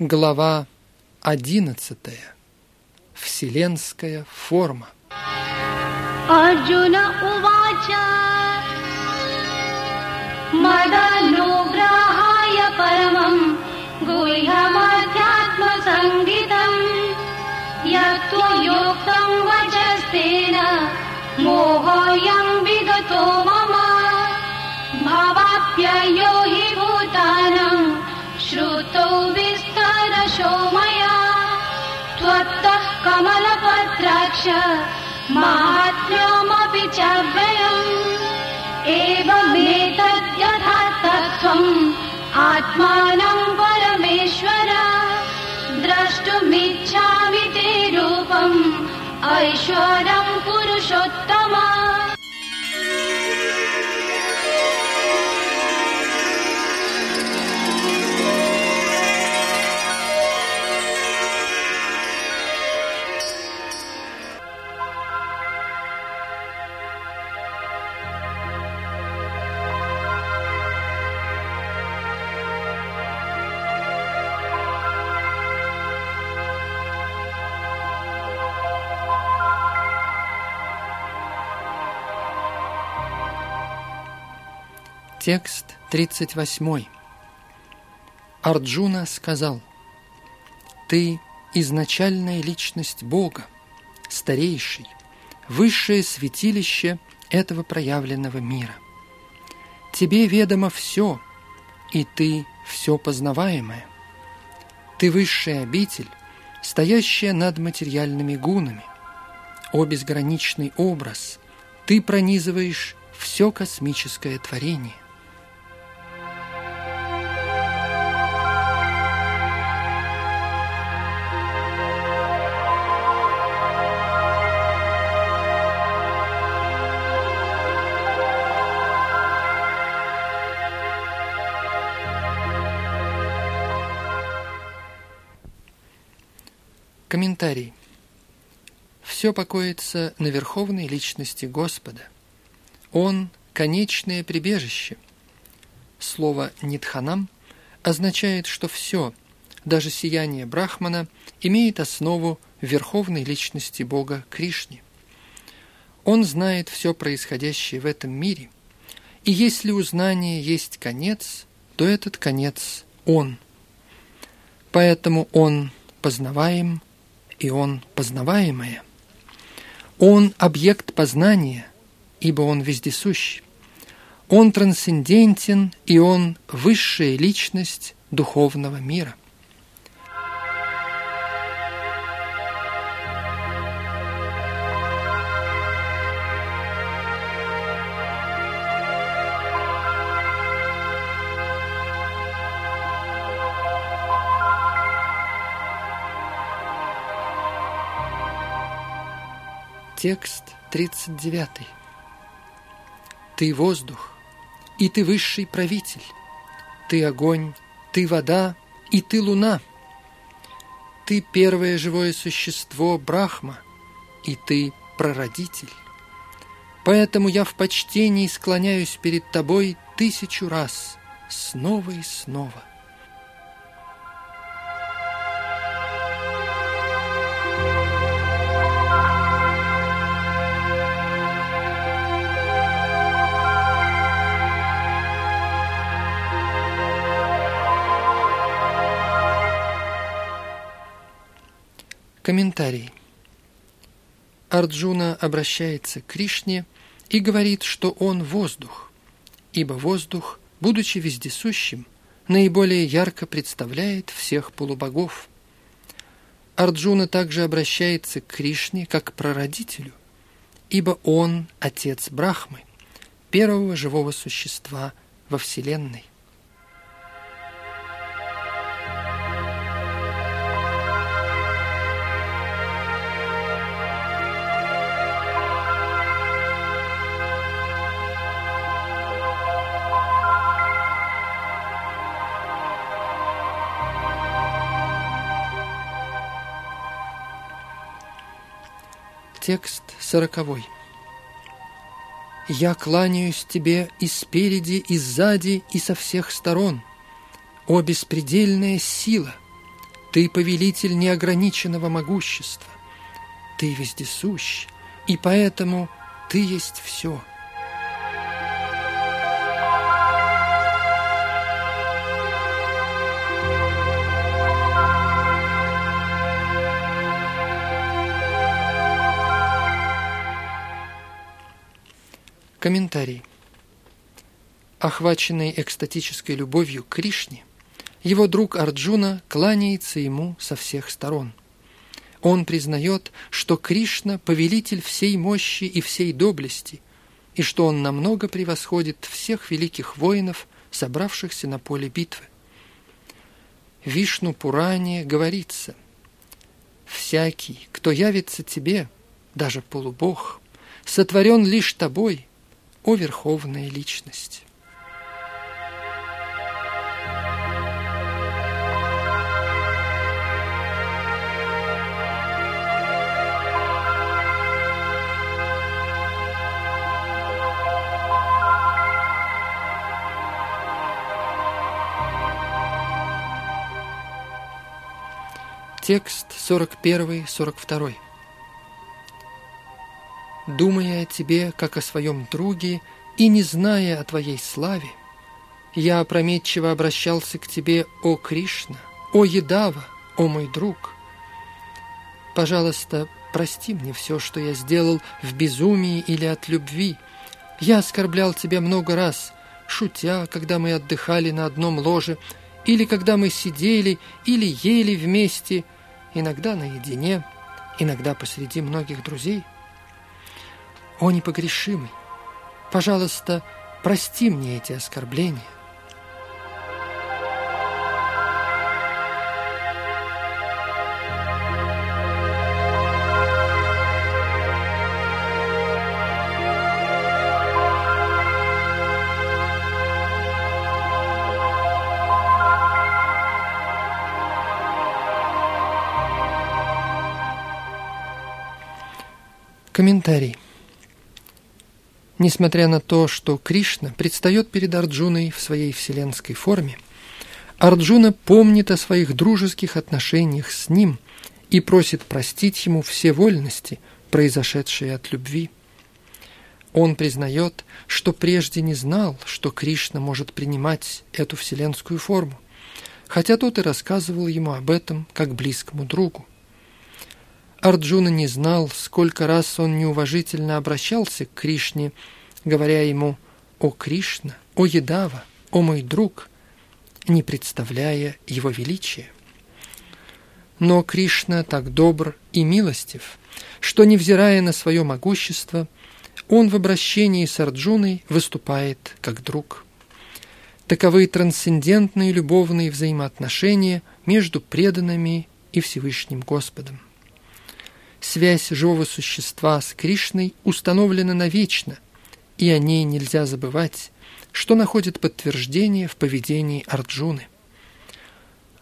Глава 11. Вселенская форма. Арджуна Увача Мадалюграхая Парамам Гуйхама माहात्म्यमपि च व्ययम्। एवमेतद्यथा तत्त्वम् आत्मानं परमेश्वर। द्रष्टुमिच्छामि ते रूपम्। ऐश्वरं पुरुषोत्तमा Текст 38. Арджуна сказал, «Ты – изначальная личность Бога, старейший, высшее святилище этого проявленного мира. Тебе ведомо все, и ты – все познаваемое. Ты высшая обитель, стоящая над материальными гунами. О безграничный образ, ты пронизываешь все космическое творение. Комментарий. Все покоится на верховной личности Господа. Он – конечное прибежище. Слово «нитханам» означает, что все, даже сияние Брахмана, имеет основу в верховной личности Бога Кришне. Он знает все происходящее в этом мире, и если у знания есть конец, то этот конец – Он. Поэтому Он познаваем – и он познаваемое. Он объект познания, ибо он вездесущ. Он трансцендентен, и он высшая личность духовного мира. Текст 39. Ты воздух, и ты высший правитель. Ты огонь, ты вода, и ты луна. Ты первое живое существо Брахма, и ты прародитель. Поэтому я в почтении склоняюсь перед тобой тысячу раз, снова и снова. Комментарий. Арджуна обращается к Кришне и говорит, что он воздух, ибо воздух, будучи вездесущим, наиболее ярко представляет всех полубогов. Арджуна также обращается к Кришне как к прародителю, ибо он – отец Брахмы, первого живого существа во Вселенной. Текст сороковой. «Я кланяюсь тебе и спереди, и сзади, и со всех сторон. О беспредельная сила! Ты повелитель неограниченного могущества. Ты вездесущ, и поэтому Ты есть все. Комментарий. Охваченный экстатической любовью к Кришне, его друг Арджуна кланяется ему со всех сторон. Он признает, что Кришна – повелитель всей мощи и всей доблести, и что он намного превосходит всех великих воинов, собравшихся на поле битвы. Вишну Пуране говорится «Всякий, кто явится тебе, даже полубог, сотворен лишь тобой, о Верховная Личность. Текст 41-42 думая о тебе, как о своем друге, и не зная о твоей славе, я опрометчиво обращался к тебе, о Кришна, о Едава, о мой друг. Пожалуйста, прости мне все, что я сделал в безумии или от любви. Я оскорблял тебя много раз, шутя, когда мы отдыхали на одном ложе, или когда мы сидели или ели вместе, иногда наедине, иногда посреди многих друзей – о непогрешимый, пожалуйста, прости мне эти оскорбления. Комментарий. Несмотря на то, что Кришна предстает перед Арджуной в своей вселенской форме, Арджуна помнит о своих дружеских отношениях с ним и просит простить ему все вольности, произошедшие от любви. Он признает, что прежде не знал, что Кришна может принимать эту вселенскую форму, хотя тот и рассказывал ему об этом как близкому другу. Арджуна не знал, сколько раз он неуважительно обращался к Кришне, говоря ему «О Кришна, о Едава, о мой друг», не представляя его величия. Но Кришна так добр и милостив, что, невзирая на свое могущество, он в обращении с Арджуной выступает как друг. Таковы трансцендентные любовные взаимоотношения между преданными и Всевышним Господом. Связь живого существа с Кришной установлена навечно, и о ней нельзя забывать, что находит подтверждение в поведении Арджуны.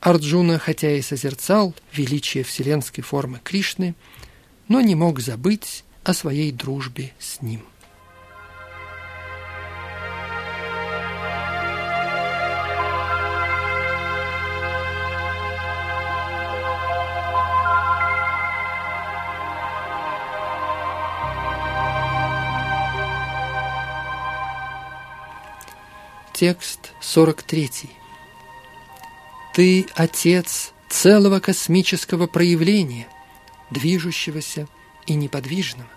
Арджуна, хотя и созерцал величие вселенской формы Кришны, но не мог забыть о своей дружбе с ним. Текст 43. Ты Отец целого космического проявления, движущегося и неподвижного.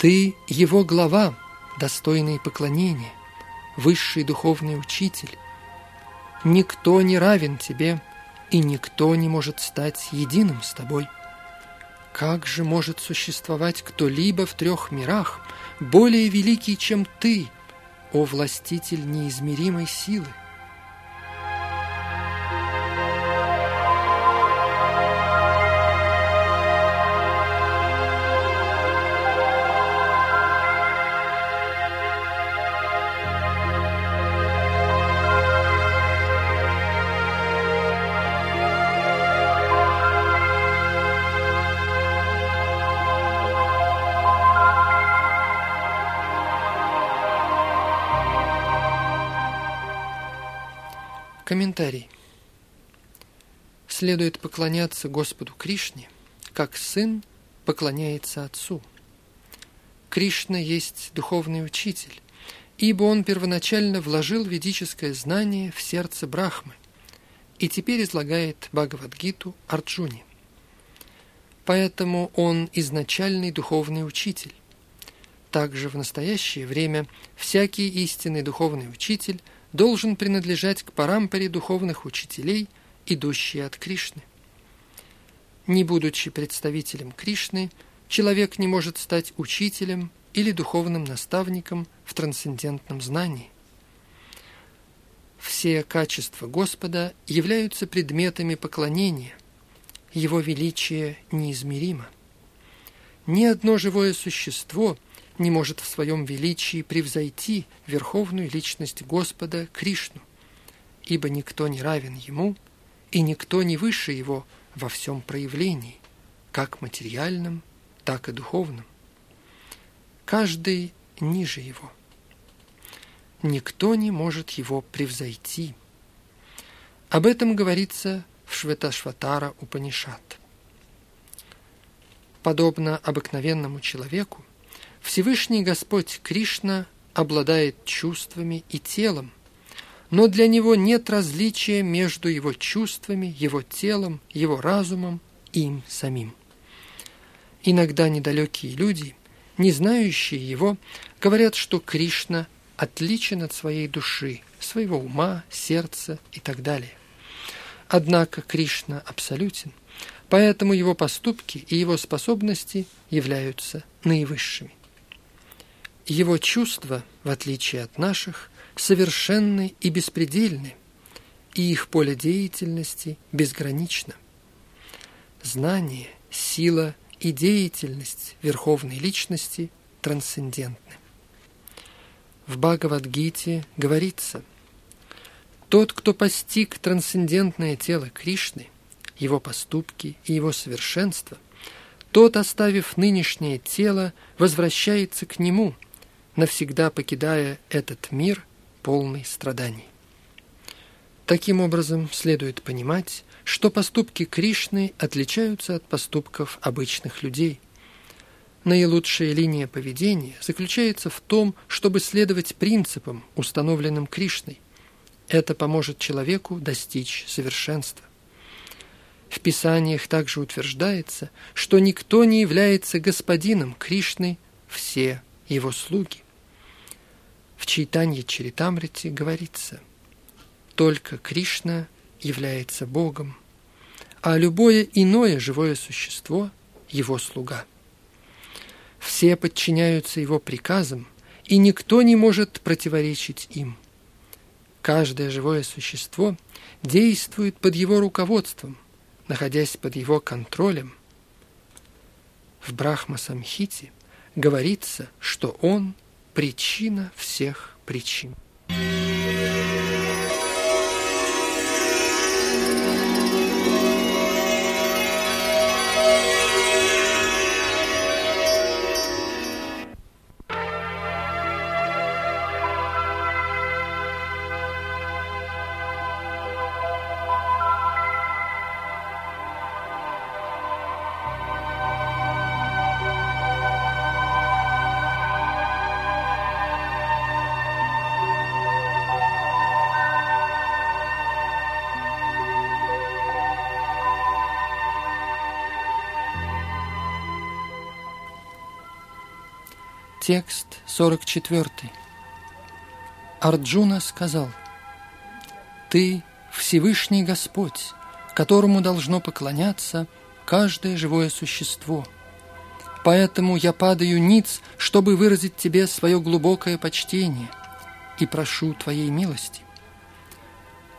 Ты Его глава, достойный поклонения, высший духовный учитель. Никто не равен Тебе, и никто не может стать единым с Тобой. Как же может существовать кто-либо в трех мирах, более великий, чем Ты – о властитель неизмеримой силы! Комментарий. следует поклоняться Господу Кришне, как сын поклоняется отцу. Кришна есть духовный учитель, ибо он первоначально вложил ведическое знание в сердце Брахмы и теперь излагает Бхагавадгиту Арджуне. Поэтому он изначальный духовный учитель. Также в настоящее время всякий истинный духовный учитель должен принадлежать к парампоре духовных учителей, идущие от Кришны. Не будучи представителем Кришны, человек не может стать учителем или духовным наставником в трансцендентном знании. Все качества Господа являются предметами поклонения. Его величие неизмеримо. Ни одно живое существо не может в своем величии превзойти верховную личность Господа Кришну, ибо никто не равен Ему, и никто не выше Его во всем проявлении, как материальном, так и духовном. Каждый ниже Его – никто не может его превзойти. Об этом говорится в Шветашватара Упанишат. Подобно обыкновенному человеку, Всевышний Господь Кришна обладает чувствами и телом, но для него нет различия между его чувствами, его телом, его разумом и им самим. Иногда недалекие люди, не знающие его, говорят, что Кришна отличен от своей души, своего ума, сердца и так далее. Однако Кришна абсолютен, поэтому его поступки и его способности являются наивысшими. Его чувства, в отличие от наших, совершенны и беспредельны, и их поле деятельности безгранично. Знание, сила и деятельность Верховной Личности трансцендентны. В Бхагавадгите говорится, «Тот, кто постиг трансцендентное тело Кришны, его поступки и его совершенство, тот, оставив нынешнее тело, возвращается к нему, навсегда покидая этот мир, полный страданий». Таким образом, следует понимать, что поступки Кришны отличаются от поступков обычных людей – Наилучшая линия поведения заключается в том, чтобы следовать принципам, установленным Кришной. Это поможет человеку достичь совершенства. В Писаниях также утверждается, что никто не является господином Кришны, все его слуги. В Чайтанье Чаритамрите говорится, только Кришна является Богом, а любое иное живое существо – его слуга. Все подчиняются его приказам, и никто не может противоречить им. Каждое живое существо действует под его руководством, находясь под его контролем. В Брахма-самхите говорится, что он – причина всех причин. Текст 44. Арджуна сказал, «Ты Всевышний Господь, которому должно поклоняться каждое живое существо. Поэтому я падаю ниц, чтобы выразить тебе свое глубокое почтение и прошу твоей милости.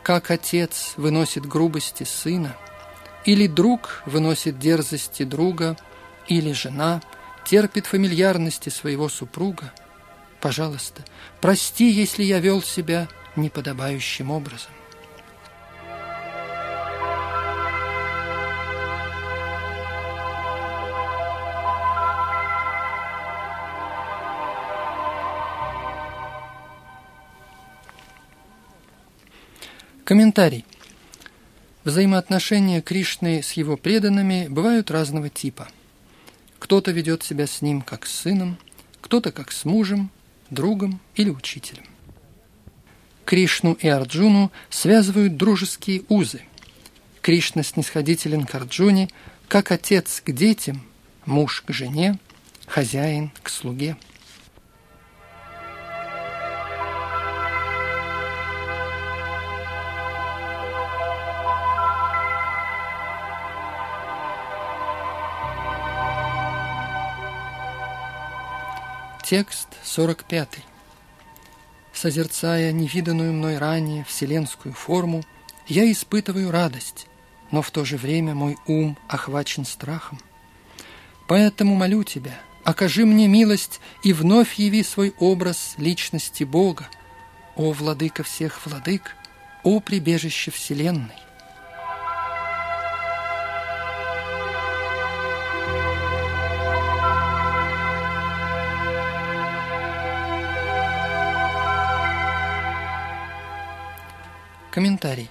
Как отец выносит грубости сына, или друг выносит дерзости друга, или жена – терпит фамильярности своего супруга, пожалуйста, прости, если я вел себя неподобающим образом. Комментарий. Взаимоотношения Кришны с его преданными бывают разного типа. Кто-то ведет себя с ним как с сыном, кто-то как с мужем, другом или учителем. Кришну и Арджуну связывают дружеские узы. Кришна снисходителен к Арджуне, как отец к детям, муж к жене, хозяин к слуге. Текст 45. Созерцая невиданную мной ранее вселенскую форму, я испытываю радость, но в то же время мой ум охвачен страхом. Поэтому молю тебя, окажи мне милость и вновь яви свой образ личности Бога, о владыка всех владык, о прибежище вселенной. Комментарий.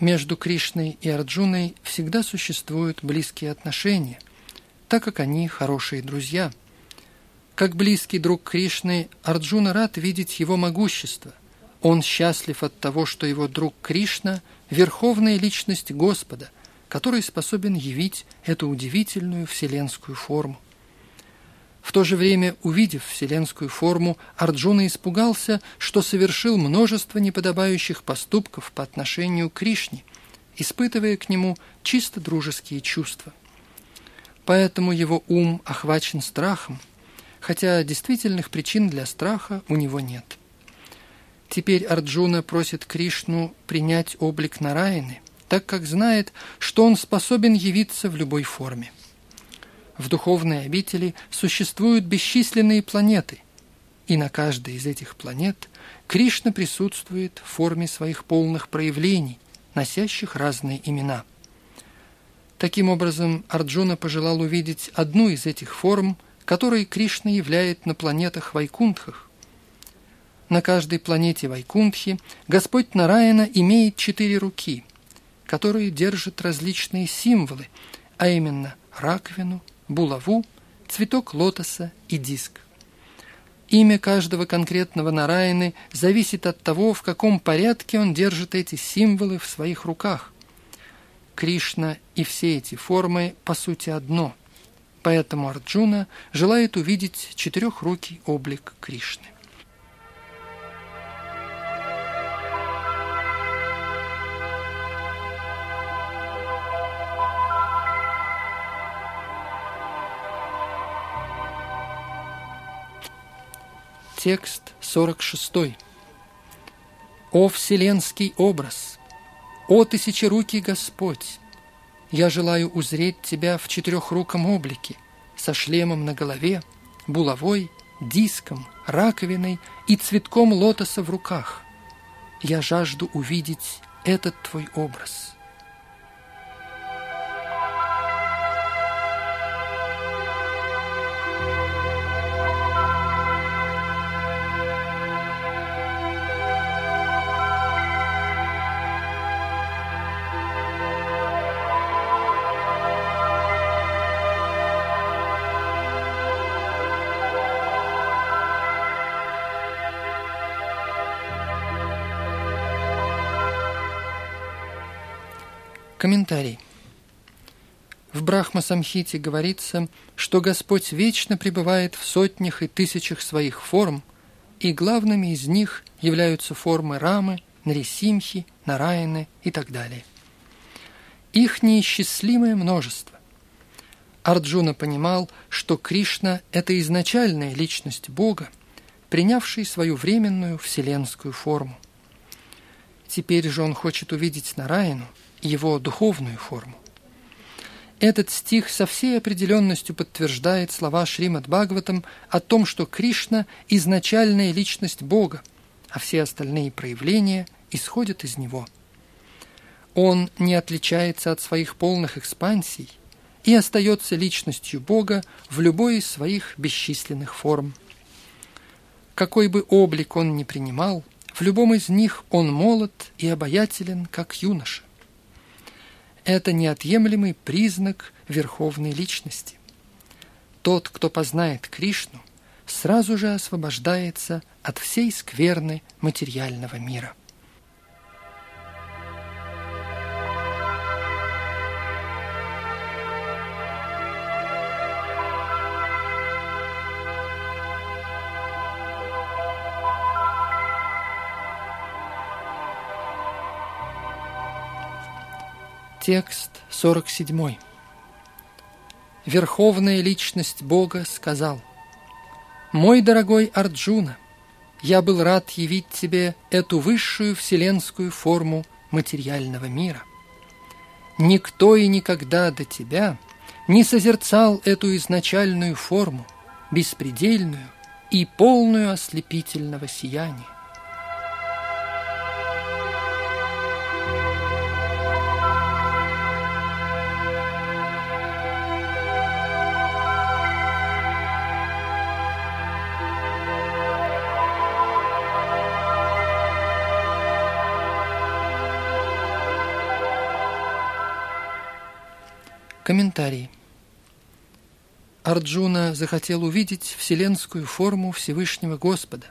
Между Кришной и Арджуной всегда существуют близкие отношения, так как они хорошие друзья. Как близкий друг Кришны, Арджуна рад видеть его могущество. Он счастлив от того, что его друг Кришна – верховная личность Господа, который способен явить эту удивительную вселенскую форму. В то же время, увидев вселенскую форму, Арджуна испугался, что совершил множество неподобающих поступков по отношению к Кришне, испытывая к нему чисто дружеские чувства. Поэтому его ум охвачен страхом, хотя действительных причин для страха у него нет. Теперь Арджуна просит Кришну принять облик Нараяны, так как знает, что он способен явиться в любой форме. В духовной обители существуют бесчисленные планеты, и на каждой из этих планет Кришна присутствует в форме своих полных проявлений, носящих разные имена. Таким образом, Арджуна пожелал увидеть одну из этих форм, которой Кришна являет на планетах Вайкунтхах. На каждой планете Вайкунтхи Господь Нараяна имеет четыре руки, которые держат различные символы, а именно раковину, булаву, цветок лотоса и диск. Имя каждого конкретного Нараяны зависит от того, в каком порядке он держит эти символы в своих руках. Кришна и все эти формы по сути одно, поэтому Арджуна желает увидеть четырехрукий облик Кришны. Текст 46. «О вселенский образ! О тысячерукий Господь! Я желаю узреть Тебя в четырехруком облике, со шлемом на голове, булавой, диском, раковиной и цветком лотоса в руках. Я жажду увидеть этот Твой образ». Комментарий. В Брахма-самхите говорится, что Господь вечно пребывает в сотнях и тысячах своих форм, и главными из них являются формы Рамы, Нарисимхи, Нараяны и так далее. Их неисчислимое множество. Арджуна понимал, что Кришна – это изначальная личность Бога, принявший свою временную вселенскую форму. Теперь же он хочет увидеть Нараяну – его духовную форму. Этот стих со всей определенностью подтверждает слова Шримад Бхагаватам о том, что Кришна – изначальная личность Бога, а все остальные проявления исходят из Него. Он не отличается от своих полных экспансий и остается личностью Бога в любой из своих бесчисленных форм. Какой бы облик он ни принимал, в любом из них он молод и обаятелен, как юноша –– это неотъемлемый признак верховной личности. Тот, кто познает Кришну, сразу же освобождается от всей скверны материального мира. Текст 47. Верховная личность Бога сказал, «Мой дорогой Арджуна, я был рад явить тебе эту высшую вселенскую форму материального мира. Никто и никогда до тебя не созерцал эту изначальную форму, беспредельную и полную ослепительного сияния. Комментарий. Арджуна захотел увидеть вселенскую форму Всевышнего Господа.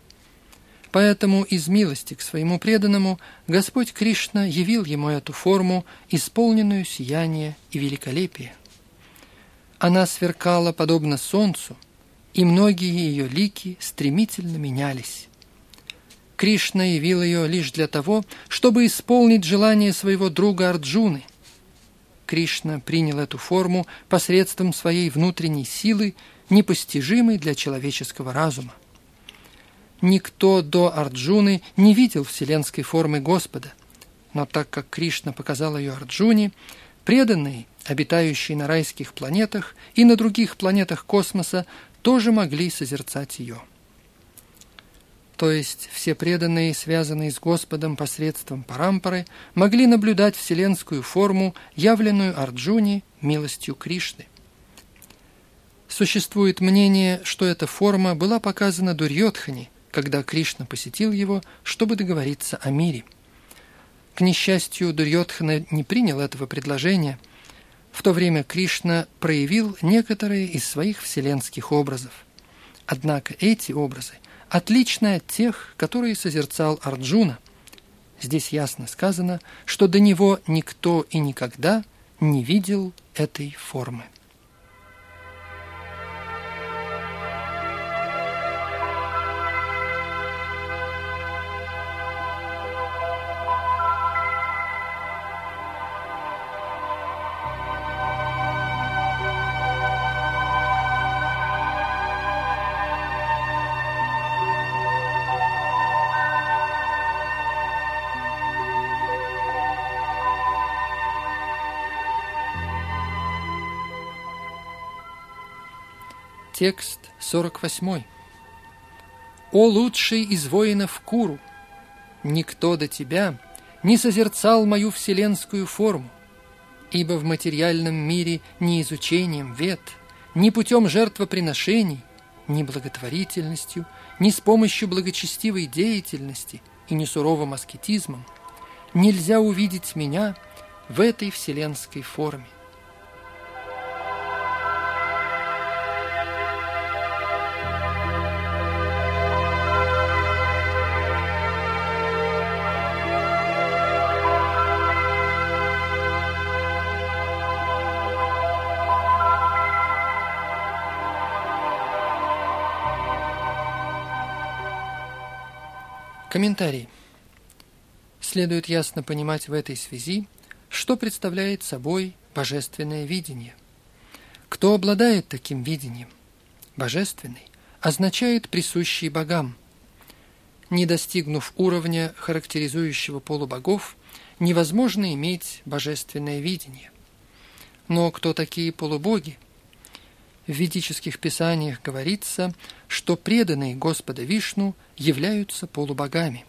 Поэтому из милости к своему преданному Господь Кришна явил ему эту форму, исполненную сияния и великолепия. Она сверкала подобно солнцу, и многие ее лики стремительно менялись. Кришна явил ее лишь для того, чтобы исполнить желание своего друга Арджуны – Кришна принял эту форму посредством своей внутренней силы, непостижимой для человеческого разума. Никто до Арджуны не видел вселенской формы Господа, но так как Кришна показал ее Арджуне, преданные, обитающие на райских планетах и на других планетах космоса, тоже могли созерцать ее то есть все преданные, связанные с Господом посредством парампары, могли наблюдать вселенскую форму, явленную Арджуне милостью Кришны. Существует мнение, что эта форма была показана Дурьотхане, когда Кришна посетил его, чтобы договориться о мире. К несчастью, Дурьотхана не принял этого предложения. В то время Кришна проявил некоторые из своих вселенских образов. Однако эти образы отличная от тех, которые созерцал Арджуна. Здесь ясно сказано, что до него никто и никогда не видел этой формы. Текст 48. «О лучший из воинов Куру! Никто до тебя не созерцал мою вселенскую форму, ибо в материальном мире ни изучением вет, ни путем жертвоприношений, ни благотворительностью, ни с помощью благочестивой деятельности и ни суровым аскетизмом нельзя увидеть меня в этой вселенской форме. Комментарий. Следует ясно понимать в этой связи, что представляет собой божественное видение. Кто обладает таким видением? Божественный означает присущий богам. Не достигнув уровня, характеризующего полубогов, невозможно иметь божественное видение. Но кто такие полубоги? В ведических писаниях говорится, что преданные Господа Вишну являются полубогами.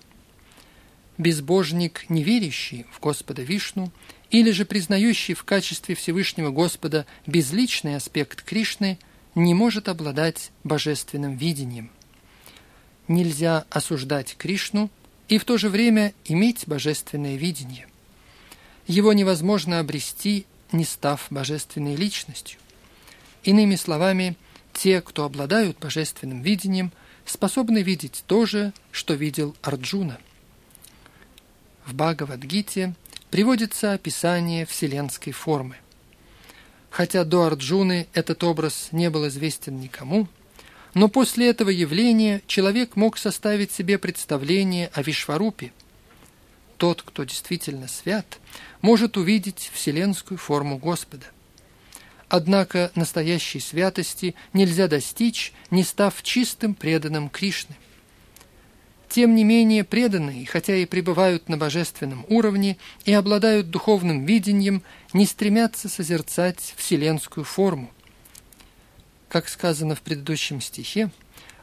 Безбожник, не верящий в Господа Вишну, или же признающий в качестве Всевышнего Господа безличный аспект Кришны, не может обладать божественным видением. Нельзя осуждать Кришну и в то же время иметь божественное видение. Его невозможно обрести, не став божественной личностью. Иными словами, те, кто обладают божественным видением, способны видеть то же, что видел Арджуна. В Бхагавадгите приводится описание вселенской формы. Хотя до Арджуны этот образ не был известен никому, но после этого явления человек мог составить себе представление о Вишварупе. Тот, кто действительно свят, может увидеть вселенскую форму Господа. Однако настоящей святости нельзя достичь, не став чистым преданным Кришны. Тем не менее, преданные, хотя и пребывают на божественном уровне и обладают духовным видением, не стремятся созерцать вселенскую форму. Как сказано в предыдущем стихе,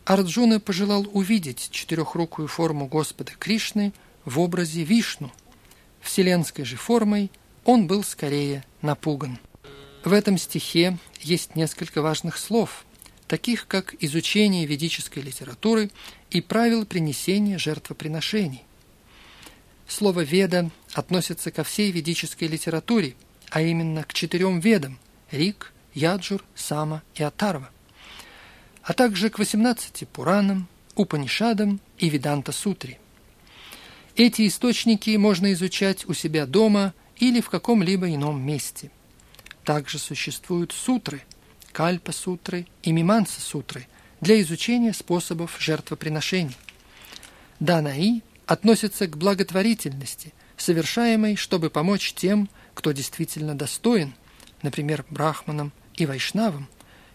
Арджуна пожелал увидеть четырехрукую форму Господа Кришны в образе Вишну. Вселенской же формой он был скорее напуган. В этом стихе есть несколько важных слов – таких как изучение ведической литературы и правил принесения жертвоприношений. Слово «веда» относится ко всей ведической литературе, а именно к четырем ведам – Рик, Яджур, Сама и Атарва, а также к 18 Пуранам, Упанишадам и Веданта-сутре. Эти источники можно изучать у себя дома или в каком-либо ином месте. Также существуют сутры – Кальпа-сутры и Миманса-сутры для изучения способов жертвоприношений. Данаи относится к благотворительности, совершаемой, чтобы помочь тем, кто действительно достоин, например, брахманам и вайшнавам,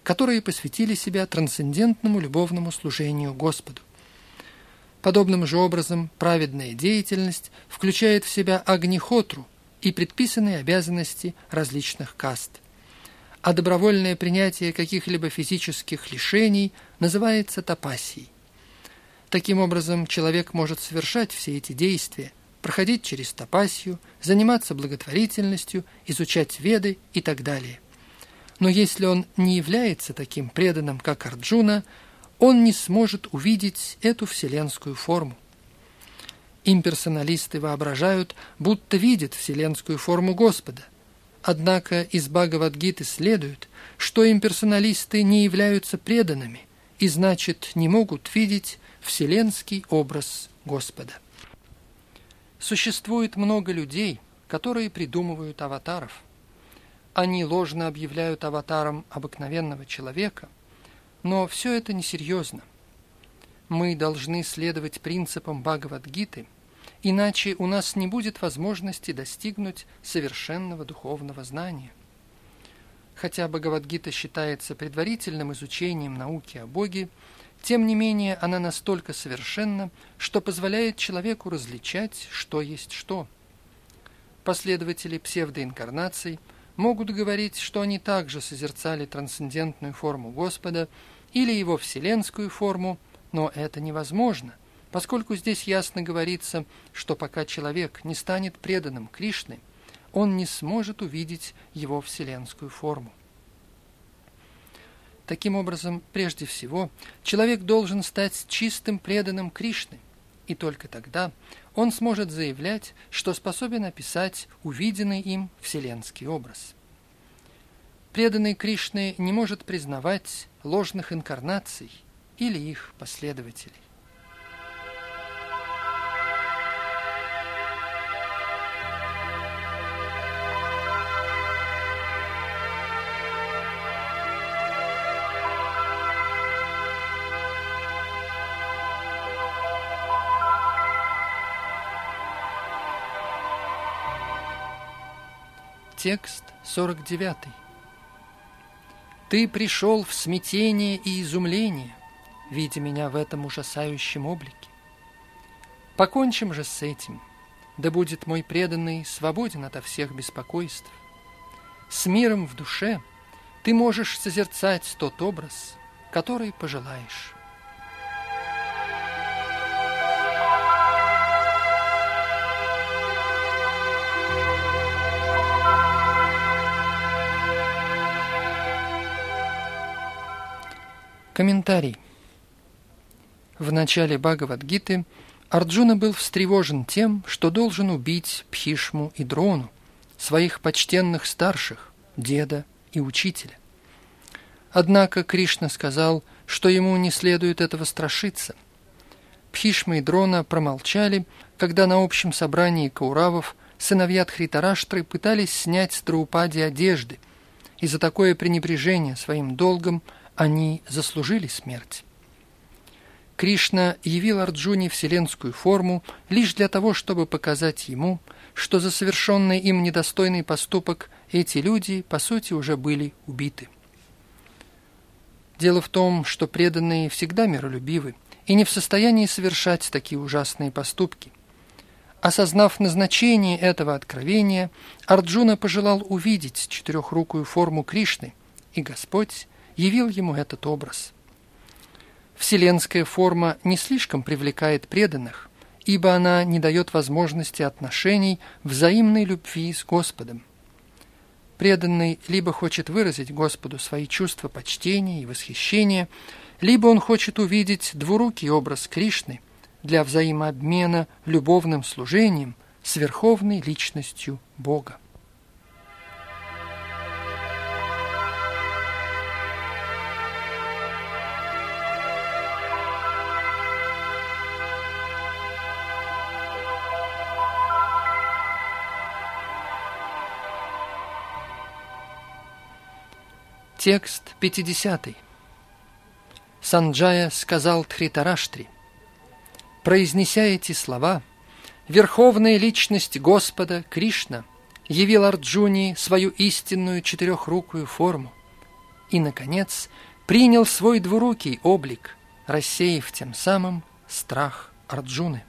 которые посвятили себя трансцендентному любовному служению Господу. Подобным же образом праведная деятельность включает в себя агнихотру и предписанные обязанности различных каст – а добровольное принятие каких-либо физических лишений называется тапасией. Таким образом, человек может совершать все эти действия, проходить через тапасию, заниматься благотворительностью, изучать веды и так далее. Но если он не является таким преданным, как Арджуна, он не сможет увидеть эту вселенскую форму. Имперсоналисты воображают, будто видят вселенскую форму Господа – Однако из Бхагавадгиты следует, что имперсоналисты не являются преданными и, значит, не могут видеть вселенский образ Господа. Существует много людей, которые придумывают аватаров. Они ложно объявляют аватаром обыкновенного человека, но все это несерьезно. Мы должны следовать принципам Бхагавадгиты – Иначе у нас не будет возможности достигнуть совершенного духовного знания. Хотя Бхагавадгита считается предварительным изучением науки о Боге, тем не менее она настолько совершенна, что позволяет человеку различать, что есть что. Последователи псевдоинкарнаций могут говорить, что они также созерцали трансцендентную форму Господа или его вселенскую форму, но это невозможно – поскольку здесь ясно говорится, что пока человек не станет преданным Кришны, он не сможет увидеть его вселенскую форму. Таким образом, прежде всего, человек должен стать чистым преданным Кришны, и только тогда он сможет заявлять, что способен описать увиденный им вселенский образ. Преданный Кришны не может признавать ложных инкарнаций или их последователей. Текст 49. Ты пришел в смятение и изумление, видя меня в этом ужасающем облике. Покончим же с этим, да будет мой преданный свободен ото всех беспокойств. С миром в душе ты можешь созерцать тот образ, который пожелаешь. Комментарий. В начале Бхагавадгиты Арджуна был встревожен тем, что должен убить Пхишму и Дрону, своих почтенных старших, деда и учителя. Однако Кришна сказал, что ему не следует этого страшиться. Пхишма и Дрона промолчали, когда на общем собрании Кауравов сыновья Тхритараштры пытались снять с Драупади одежды, и за такое пренебрежение своим долгом они заслужили смерть. Кришна явил Арджуне вселенскую форму лишь для того, чтобы показать ему, что за совершенный им недостойный поступок эти люди, по сути, уже были убиты. Дело в том, что преданные всегда миролюбивы и не в состоянии совершать такие ужасные поступки. Осознав назначение этого откровения, Арджуна пожелал увидеть четырехрукую форму Кришны, и Господь явил ему этот образ. Вселенская форма не слишком привлекает преданных, ибо она не дает возможности отношений взаимной любви с Господом. Преданный либо хочет выразить Господу свои чувства почтения и восхищения, либо он хочет увидеть двурукий образ Кришны для взаимообмена любовным служением с верховной личностью Бога. Текст 50. Санджая сказал Тхритараштри, произнеся эти слова, Верховная Личность Господа Кришна явил Арджуни свою истинную четырехрукую форму и, наконец, принял свой двурукий облик, рассеяв тем самым страх Арджуны.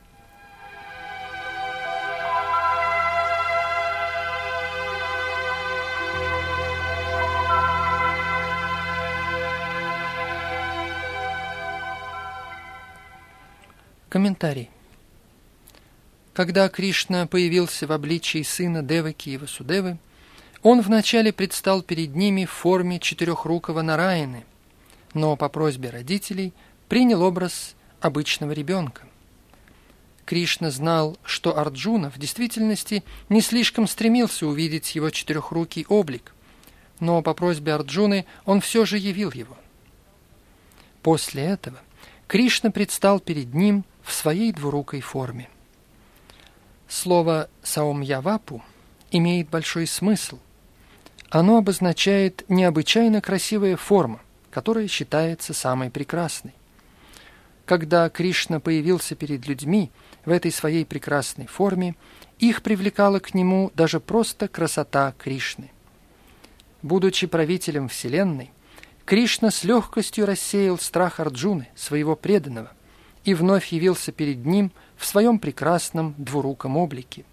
Комментарий. Когда Кришна появился в обличии сына Деваки и Васудевы, он вначале предстал перед ними в форме четырехрукого Нараяны, но по просьбе родителей принял образ обычного ребенка. Кришна знал, что Арджуна в действительности не слишком стремился увидеть его четырехрукий облик, но по просьбе Арджуны он все же явил его. После этого Кришна предстал перед ним в своей двурукой форме. Слово «саумьявапу» имеет большой смысл. Оно обозначает необычайно красивая форма, которая считается самой прекрасной. Когда Кришна появился перед людьми в этой своей прекрасной форме, их привлекала к нему даже просто красота Кришны. Будучи правителем Вселенной, Кришна с легкостью рассеял страх Арджуны, своего преданного, и вновь явился перед ним в своем прекрасном двуруком облике.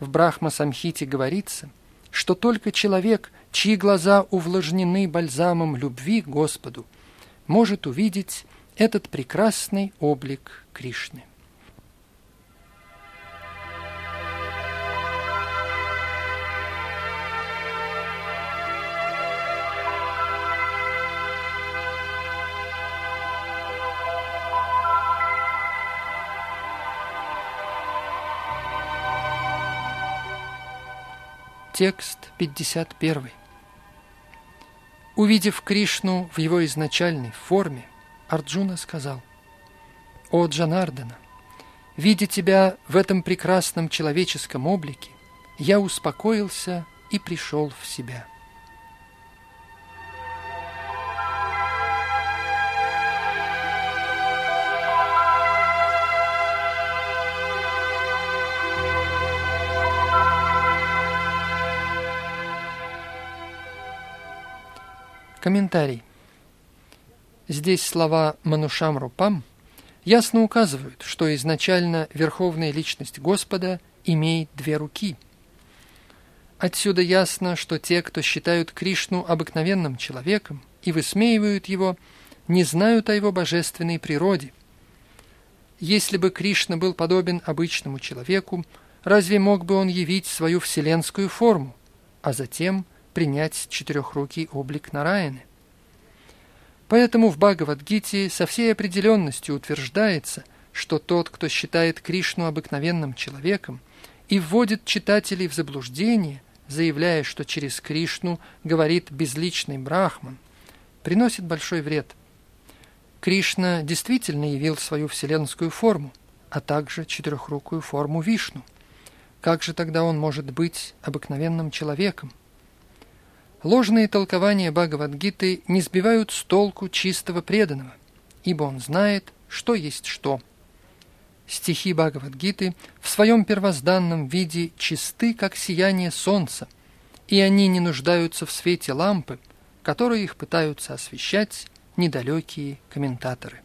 В Брахма-самхите говорится, что только человек, чьи глаза увлажнены бальзамом любви к Господу, может увидеть этот прекрасный облик Кришны. Текст 51. Увидев Кришну в его изначальной форме, Арджуна сказал, «О Джанардана, видя тебя в этом прекрасном человеческом облике, я успокоился и пришел в себя». Комментарий. Здесь слова «манушам рупам» ясно указывают, что изначально верховная личность Господа имеет две руки. Отсюда ясно, что те, кто считают Кришну обыкновенным человеком и высмеивают его, не знают о его божественной природе. Если бы Кришна был подобен обычному человеку, разве мог бы он явить свою вселенскую форму, а затем – принять четырехрукий облик Нараяны. Поэтому в Бхагавадгите со всей определенностью утверждается, что тот, кто считает Кришну обыкновенным человеком и вводит читателей в заблуждение, заявляя, что через Кришну говорит безличный брахман, приносит большой вред. Кришна действительно явил свою вселенскую форму, а также четырехрукую форму Вишну. Как же тогда он может быть обыкновенным человеком? Ложные толкования Бхагавадгиты не сбивают с толку чистого преданного, ибо он знает, что есть что. Стихи Бхагавадгиты в своем первозданном виде чисты, как сияние солнца, и они не нуждаются в свете лампы, которые их пытаются освещать недалекие комментаторы.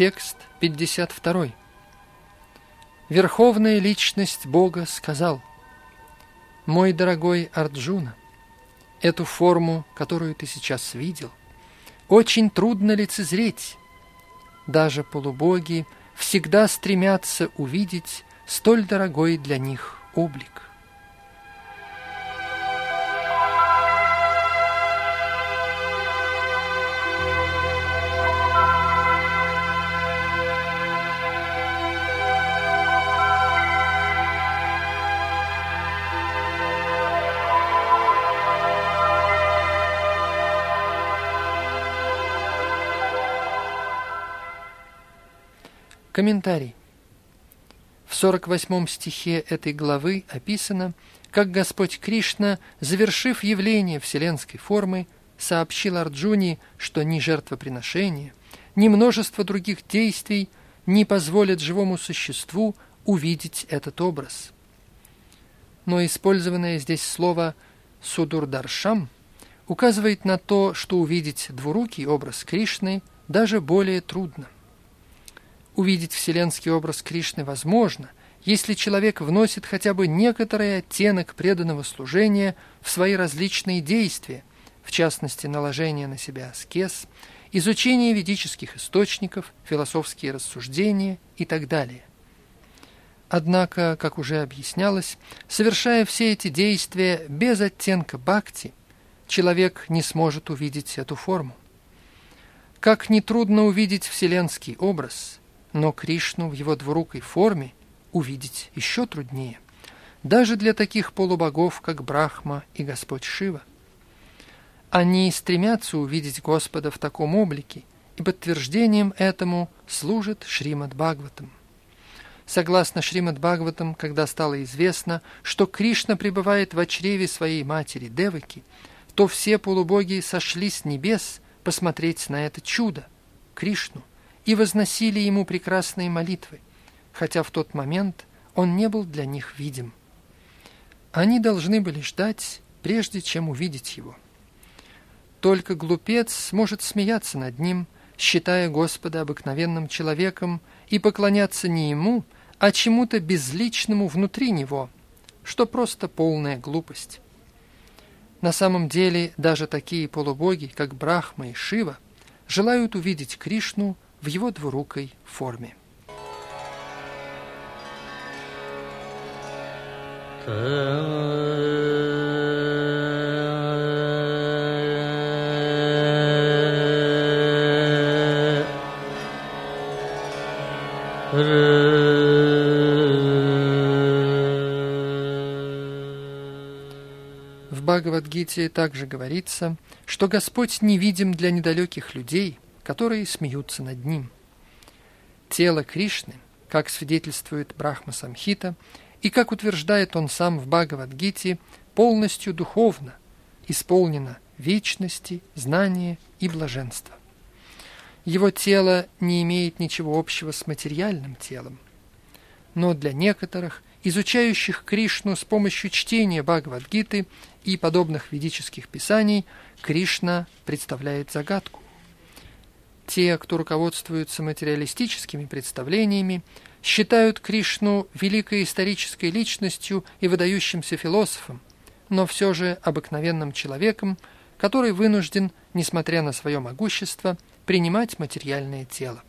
Текст 52. Верховная личность Бога сказал, «Мой дорогой Арджуна, эту форму, которую ты сейчас видел, очень трудно лицезреть. Даже полубоги всегда стремятся увидеть столь дорогой для них облик. Комментарий. В 48 стихе этой главы описано, как Господь Кришна, завершив явление вселенской формы, сообщил Арджуне, что ни жертвоприношение, ни множество других действий не позволят живому существу увидеть этот образ. Но использованное здесь слово «судурдаршам» указывает на то, что увидеть двурукий образ Кришны даже более трудно. Увидеть вселенский образ Кришны возможно, если человек вносит хотя бы некоторый оттенок преданного служения в свои различные действия, в частности, наложение на себя аскез, изучение ведических источников, философские рассуждения и так далее. Однако, как уже объяснялось, совершая все эти действия без оттенка бхакти, человек не сможет увидеть эту форму. Как нетрудно увидеть вселенский образ, но Кришну в его двурукой форме увидеть еще труднее, даже для таких полубогов, как Брахма и Господь Шива. Они стремятся увидеть Господа в таком облике, и подтверждением этому служит Шримад Бхагаватам. Согласно Шримад Бхагаватам, когда стало известно, что Кришна пребывает в чреве своей матери Деваки, то все полубоги сошли с небес посмотреть на это чудо, Кришну, и возносили ему прекрасные молитвы, хотя в тот момент он не был для них видим. Они должны были ждать, прежде чем увидеть его. Только глупец сможет смеяться над ним, считая Господа обыкновенным человеком и поклоняться не ему, а чему-то безличному внутри него, что просто полная глупость. На самом деле даже такие полубоги, как Брахма и Шива, желают увидеть Кришну в его двурукой форме. В Бхагавадгите также говорится, что Господь невидим для недалеких людей – которые смеются над ним. Тело Кришны, как свидетельствует Брахма Самхита, и как утверждает он сам в Бхагавадгите, полностью духовно, исполнено вечности, знания и блаженства. Его тело не имеет ничего общего с материальным телом. Но для некоторых, изучающих Кришну с помощью чтения Бхагавадгиты и подобных ведических писаний, Кришна представляет загадку. Те, кто руководствуются материалистическими представлениями, считают Кришну великой исторической личностью и выдающимся философом, но все же обыкновенным человеком, который вынужден, несмотря на свое могущество, принимать материальное тело.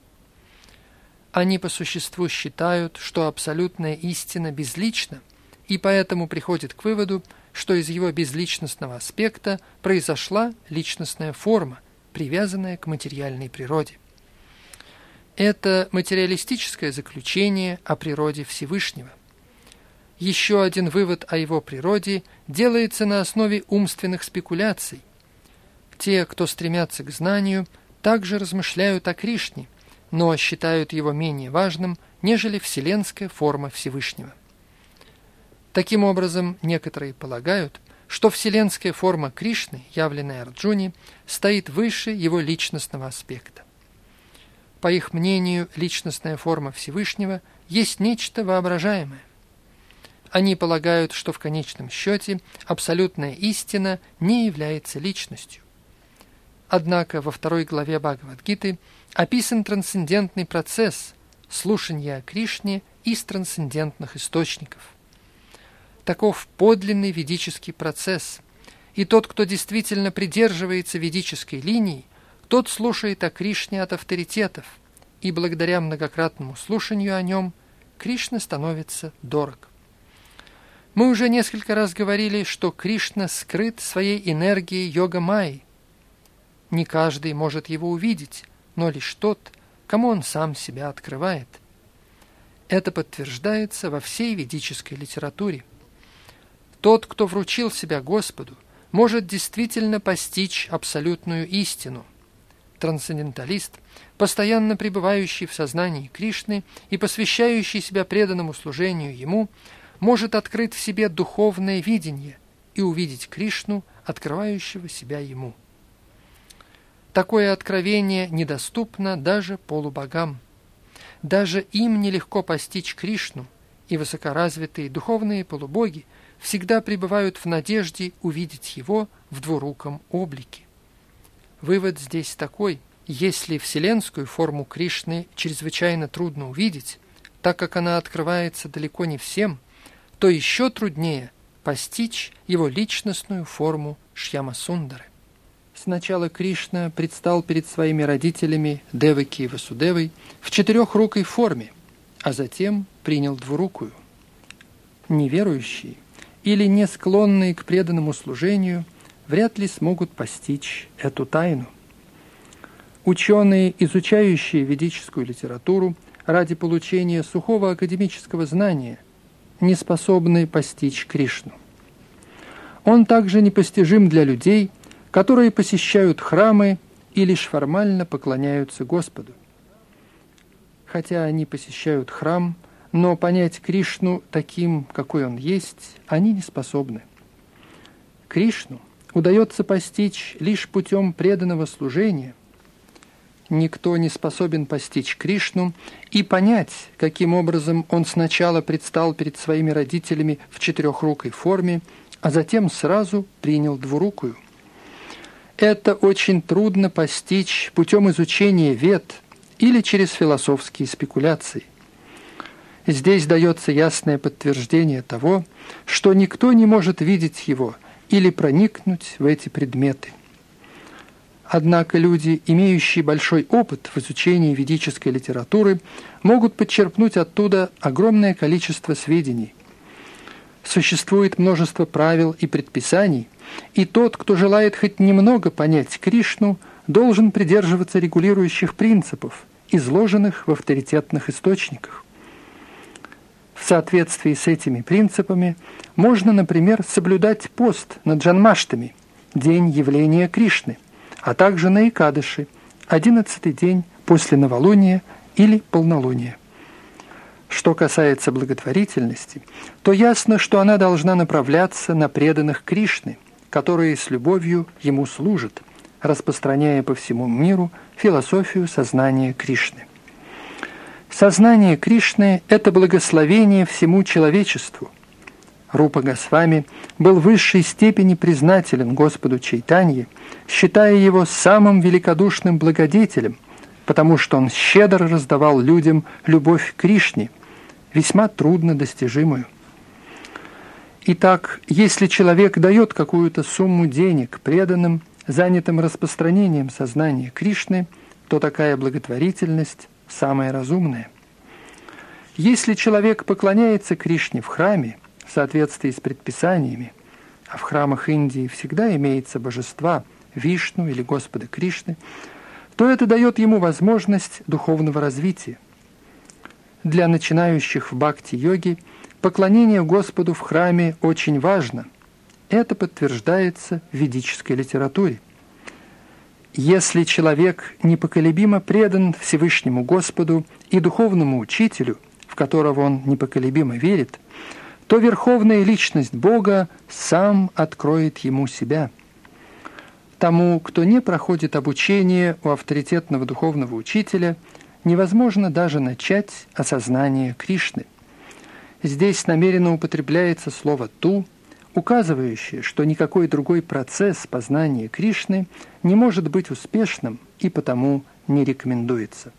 Они по существу считают, что абсолютная истина безлична, и поэтому приходят к выводу, что из его безличностного аспекта произошла личностная форма, привязанная к материальной природе. Это материалистическое заключение о природе Всевышнего. Еще один вывод о его природе делается на основе умственных спекуляций. Те, кто стремятся к знанию, также размышляют о Кришне, но считают его менее важным, нежели вселенская форма Всевышнего. Таким образом, некоторые полагают, что вселенская форма Кришны, явленная Арджуне, стоит выше его личностного аспекта. По их мнению, личностная форма Всевышнего есть нечто воображаемое. Они полагают, что в конечном счете абсолютная истина не является личностью. Однако во второй главе Бхагавадгиты описан трансцендентный процесс слушания о Кришне из трансцендентных источников. Таков подлинный ведический процесс, и тот, кто действительно придерживается ведической линии, тот слушает о Кришне от авторитетов, и благодаря многократному слушанию о нем Кришна становится дорог. Мы уже несколько раз говорили, что Кришна скрыт своей энергией йога-майи. Не каждый может его увидеть, но лишь тот, кому он сам себя открывает. Это подтверждается во всей ведической литературе. Тот, кто вручил себя Господу, может действительно постичь абсолютную истину, трансценденталист, постоянно пребывающий в сознании Кришны и посвящающий себя преданному служению Ему, может открыть в себе духовное видение и увидеть Кришну, открывающего себя Ему. Такое откровение недоступно даже полубогам. Даже им нелегко постичь Кришну, и высокоразвитые духовные полубоги всегда пребывают в надежде увидеть его в двуруком облике. Вывод здесь такой. Если вселенскую форму Кришны чрезвычайно трудно увидеть, так как она открывается далеко не всем, то еще труднее постичь его личностную форму Шьямасундары. Сначала Кришна предстал перед своими родителями Деваки и Васудевой в четырехрукой форме, а затем принял двурукую. Неверующие или не склонные к преданному служению – вряд ли смогут постичь эту тайну. Ученые, изучающие ведическую литературу ради получения сухого академического знания, не способны постичь Кришну. Он также непостижим для людей, которые посещают храмы и лишь формально поклоняются Господу. Хотя они посещают храм, но понять Кришну таким, какой он есть, они не способны. Кришну – удается постичь лишь путем преданного служения. Никто не способен постичь Кришну и понять, каким образом он сначала предстал перед своими родителями в четырехрукой форме, а затем сразу принял двурукую. Это очень трудно постичь путем изучения вет или через философские спекуляции. Здесь дается ясное подтверждение того, что никто не может видеть его – или проникнуть в эти предметы. Однако люди, имеющие большой опыт в изучении ведической литературы, могут подчерпнуть оттуда огромное количество сведений. Существует множество правил и предписаний, и тот, кто желает хоть немного понять Кришну, должен придерживаться регулирующих принципов, изложенных в авторитетных источниках. В соответствии с этими принципами можно, например, соблюдать пост на Джанмаштами, день явления Кришны, а также на Икадыши, одиннадцатый день после новолуния или полнолуния. Что касается благотворительности, то ясно, что она должна направляться на преданных Кришны, которые с любовью ему служат, распространяя по всему миру философию сознания Кришны. Сознание Кришны – это благословение всему человечеству. Рупа Госвами был в высшей степени признателен Господу Чайтанье, считая его самым великодушным благодетелем, потому что он щедро раздавал людям любовь к Кришне, весьма трудно достижимую. Итак, если человек дает какую-то сумму денег преданным, занятым распространением сознания Кришны, то такая благотворительность самая разумная. Если человек поклоняется Кришне в храме в соответствии с предписаниями, а в храмах Индии всегда имеется божества Вишну или Господа Кришны, то это дает ему возможность духовного развития. Для начинающих в бхакти-йоге поклонение Господу в храме очень важно. Это подтверждается в ведической литературе. Если человек непоколебимо предан Всевышнему Господу и духовному учителю, в которого он непоколебимо верит, то верховная личность Бога сам откроет ему себя – Тому, кто не проходит обучение у авторитетного духовного учителя, невозможно даже начать осознание Кришны. Здесь намеренно употребляется слово «ту», указывающее, что никакой другой процесс познания Кришны не может быть успешным и потому не рекомендуется.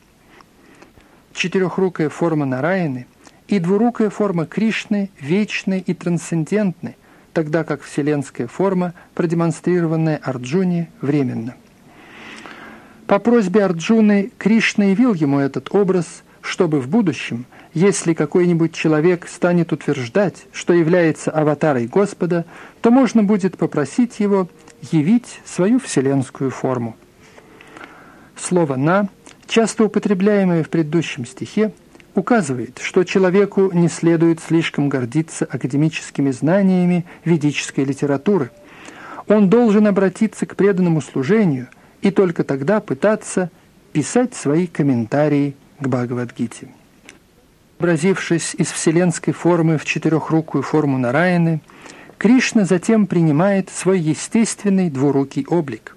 Четырехрукая форма Нараяны и двурукая форма Кришны вечны и трансцендентны, тогда как вселенская форма, продемонстрированная Арджуне, временно. По просьбе Арджуны Кришна явил ему этот образ, чтобы в будущем, если какой-нибудь человек станет утверждать, что является аватарой Господа, то можно будет попросить его явить свою вселенскую форму. Слово «на», часто употребляемое в предыдущем стихе, указывает, что человеку не следует слишком гордиться академическими знаниями ведической литературы. Он должен обратиться к преданному служению и только тогда пытаться писать свои комментарии к Бхагавадгите. Образившись из вселенской формы в четырехрукую форму Нараяны, Кришна затем принимает свой естественный двурукий облик.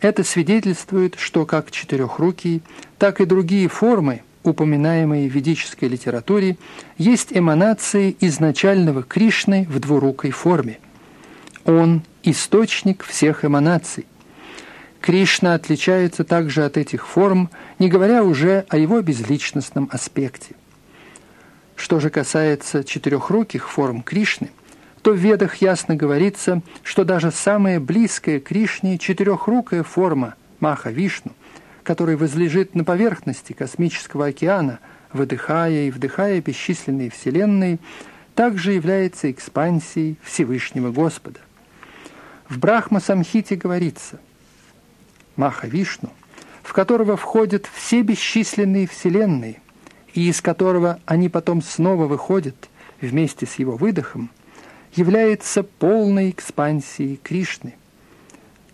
Это свидетельствует, что как четырехрукий, так и другие формы – упоминаемые в ведической литературе, есть эманации изначального Кришны в двурукой форме. Он – источник всех эманаций. Кришна отличается также от этих форм, не говоря уже о его безличностном аспекте. Что же касается четырехруких форм Кришны, то в Ведах ясно говорится, что даже самая близкая Кришне четырехрукая форма Маха Вишну – который возлежит на поверхности космического океана, выдыхая и вдыхая бесчисленные вселенные, также является экспансией Всевышнего Господа. В Брахма-самхите говорится Маха Вишну, в которого входят все бесчисленные вселенные, и из которого они потом снова выходят вместе с его выдохом, является полной экспансией Кришны.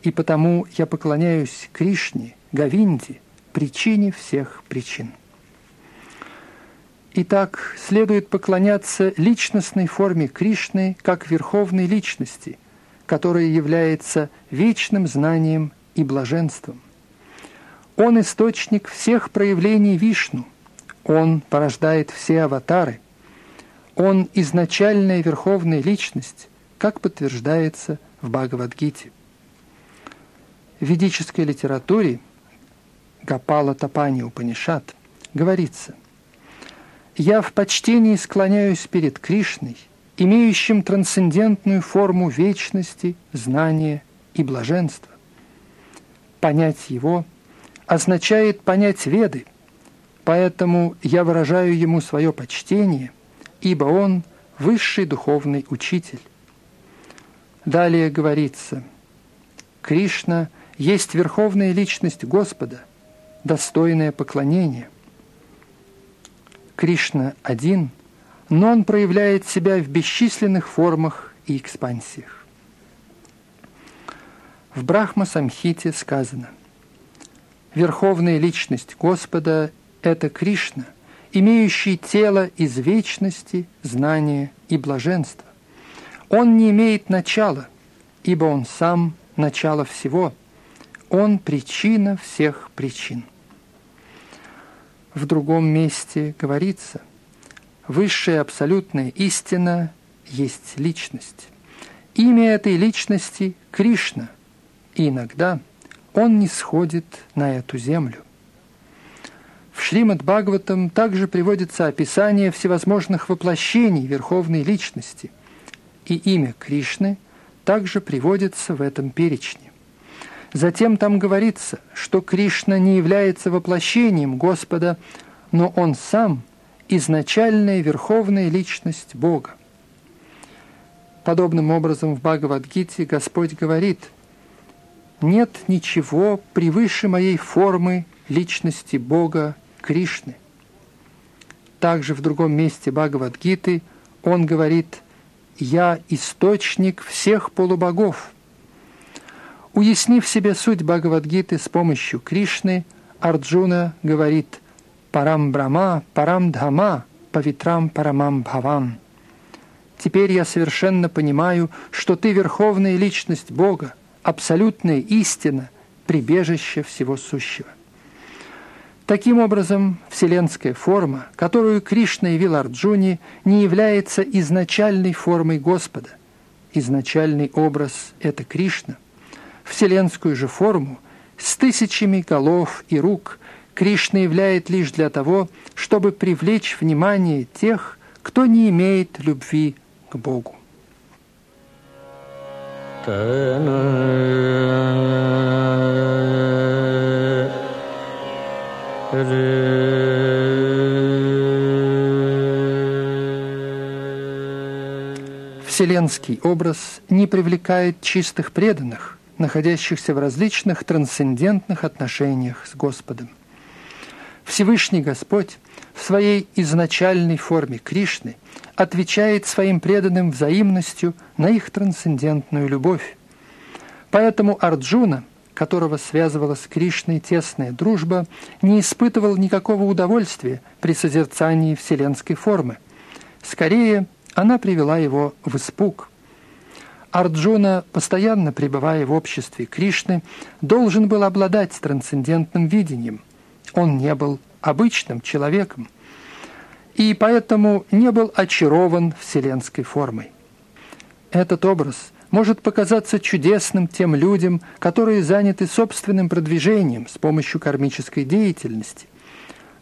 И потому я поклоняюсь Кришне – Гавинди, причине всех причин. Итак, следует поклоняться личностной форме Кришны как верховной личности, которая является вечным знанием и блаженством. Он источник всех проявлений Вишну, он порождает все аватары, он изначальная верховная личность, как подтверждается в Бхагавадгите. В ведической литературе – Гапала Тапани Упанишат говорится «Я в почтении склоняюсь перед Кришной, имеющим трансцендентную форму вечности, знания и блаженства. Понять его означает понять Веды, поэтому я выражаю ему свое почтение, ибо он высший духовный учитель. Далее говорится, Кришна есть верховная личность Господа – достойное поклонение. Кришна один, но он проявляет себя в бесчисленных формах и экспансиях. В Брахма-самхите сказано «Верховная личность Господа – это Кришна, имеющий тело из вечности, знания и блаженства. Он не имеет начала, ибо он сам – начало всего. Он – причина всех причин в другом месте говорится, высшая абсолютная истина есть личность. Имя этой личности – Кришна, и иногда он не сходит на эту землю. В Шримад Бхагаватам также приводится описание всевозможных воплощений Верховной Личности, и имя Кришны также приводится в этом перечне. Затем там говорится, что Кришна не является воплощением Господа, но Он сам – изначальная верховная личность Бога. Подобным образом в Бхагавадгите Господь говорит «Нет ничего превыше моей формы личности Бога Кришны». Также в другом месте Бхагавадгиты он говорит «Я источник всех полубогов». Уяснив себе суть Бхагавадгиты с помощью Кришны, Арджуна говорит «Парам Брама, Парам Дхама, Павитрам Парамам Бхавам». Теперь я совершенно понимаю, что ты верховная личность Бога, абсолютная истина, прибежище всего сущего. Таким образом, вселенская форма, которую Кришна явил Арджуне, не является изначальной формой Господа. Изначальный образ – это Кришна. Вселенскую же форму с тысячами голов и рук Кришна являет лишь для того, чтобы привлечь внимание тех, кто не имеет любви к Богу. Вселенский образ не привлекает чистых преданных, находящихся в различных трансцендентных отношениях с Господом. Всевышний Господь в своей изначальной форме Кришны отвечает своим преданным взаимностью на их трансцендентную любовь. Поэтому Арджуна, которого связывала с Кришной тесная дружба, не испытывал никакого удовольствия при созерцании вселенской формы. Скорее, она привела его в испуг. Арджуна, постоянно пребывая в обществе Кришны, должен был обладать трансцендентным видением. Он не был обычным человеком – и поэтому не был очарован вселенской формой. Этот образ может показаться чудесным тем людям, которые заняты собственным продвижением с помощью кармической деятельности.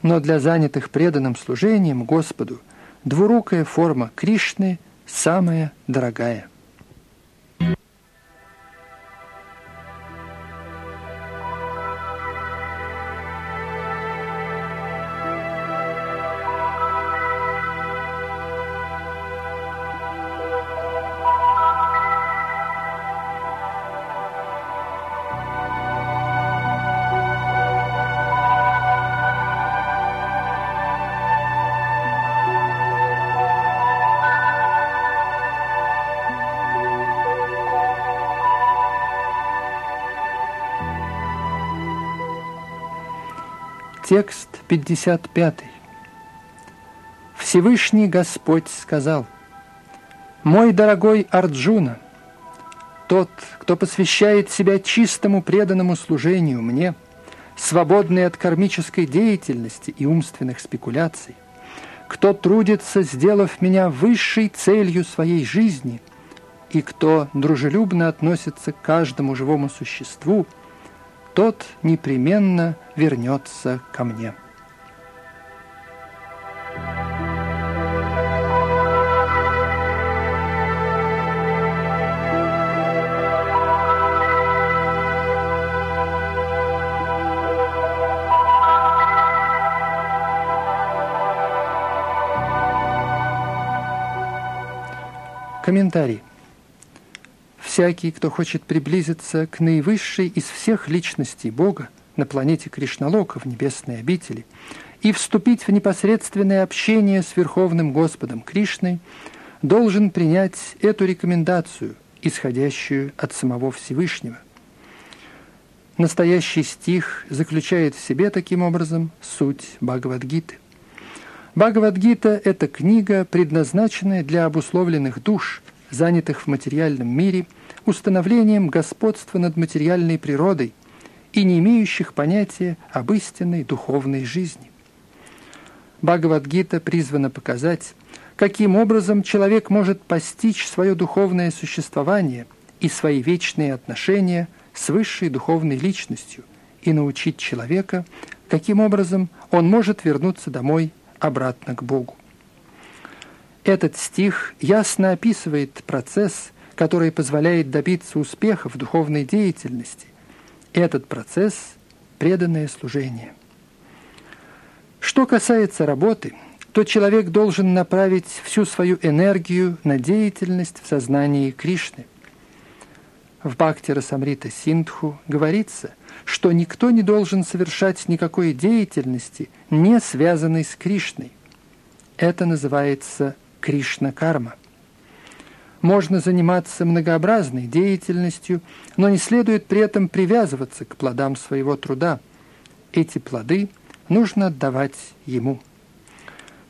Но для занятых преданным служением Господу двурукая форма Кришны самая дорогая – Текст 55. Всевышний Господь сказал, «Мой дорогой Арджуна, тот, кто посвящает себя чистому преданному служению мне, свободный от кармической деятельности и умственных спекуляций, кто трудится, сделав меня высшей целью своей жизни, и кто дружелюбно относится к каждому живому существу – тот непременно вернется ко мне. Комментарий всякий, кто хочет приблизиться к наивысшей из всех личностей Бога на планете Кришналока в небесной обители и вступить в непосредственное общение с Верховным Господом Кришной, должен принять эту рекомендацию, исходящую от самого Всевышнего. Настоящий стих заключает в себе таким образом суть Бхагавадгиты. Бхагавадгита – это книга, предназначенная для обусловленных душ, занятых в материальном мире – установлением господства над материальной природой и не имеющих понятия об истинной духовной жизни. Бхагавадгита призвана показать, каким образом человек может постичь свое духовное существование и свои вечные отношения с высшей духовной личностью и научить человека, каким образом он может вернуться домой обратно к Богу. Этот стих ясно описывает процесс – который позволяет добиться успеха в духовной деятельности, Этот процесс – преданное служение. Что касается работы, то человек должен направить всю свою энергию на деятельность в сознании Кришны. В Бхакти Расамрита Синдху говорится, что никто не должен совершать никакой деятельности, не связанной с Кришной. Это называется Кришна-карма. Можно заниматься многообразной деятельностью, но не следует при этом привязываться к плодам своего труда. Эти плоды нужно отдавать ему.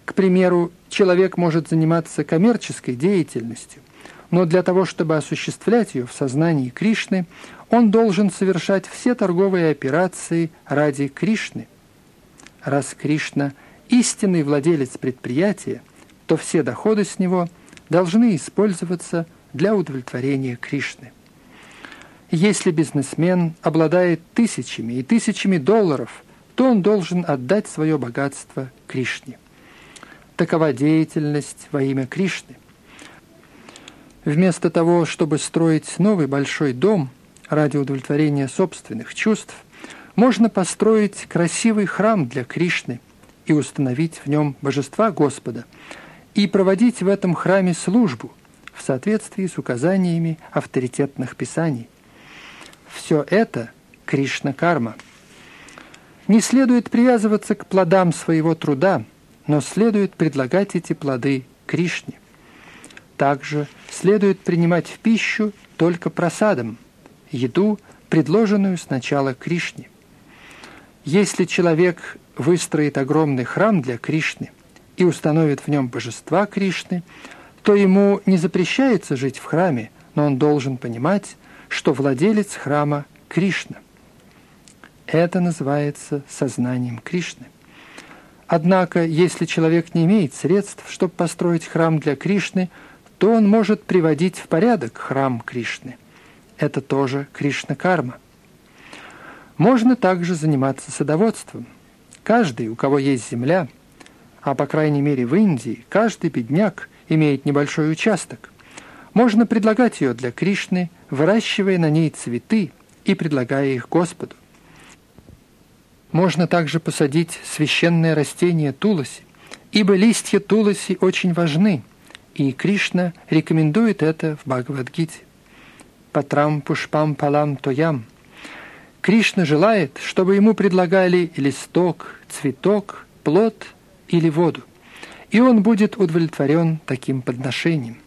К примеру, человек может заниматься коммерческой деятельностью, но для того, чтобы осуществлять ее в сознании Кришны, он должен совершать все торговые операции ради Кришны. Раз Кришна – истинный владелец предприятия, то все доходы с него должны использоваться для удовлетворения Кришны. Если бизнесмен обладает тысячами и тысячами долларов, то он должен отдать свое богатство Кришне. Такова деятельность во имя Кришны. Вместо того, чтобы строить новый большой дом ради удовлетворения собственных чувств, можно построить красивый храм для Кришны и установить в нем божества Господа – и проводить в этом храме службу в соответствии с указаниями авторитетных писаний. Все это Кришна-карма. Не следует привязываться к плодам своего труда, но следует предлагать эти плоды Кришне. Также следует принимать в пищу только просадом, еду, предложенную сначала Кришне. Если человек выстроит огромный храм для Кришны, и установит в нем божества Кришны, то ему не запрещается жить в храме, но он должен понимать, что владелец храма – Кришна. Это называется сознанием Кришны. Однако, если человек не имеет средств, чтобы построить храм для Кришны, то он может приводить в порядок храм Кришны. Это тоже Кришна-карма. Можно также заниматься садоводством. Каждый, у кого есть земля – а по крайней мере в Индии каждый бедняк имеет небольшой участок. Можно предлагать ее для Кришны, выращивая на ней цветы и предлагая их Господу. Можно также посадить священное растение туласи, ибо листья туласи очень важны, и Кришна рекомендует это в Бхагавадгите. Патрам пушпам палам тоям. Кришна желает, чтобы ему предлагали листок, цветок, плод – или воду, и он будет удовлетворен таким подношением.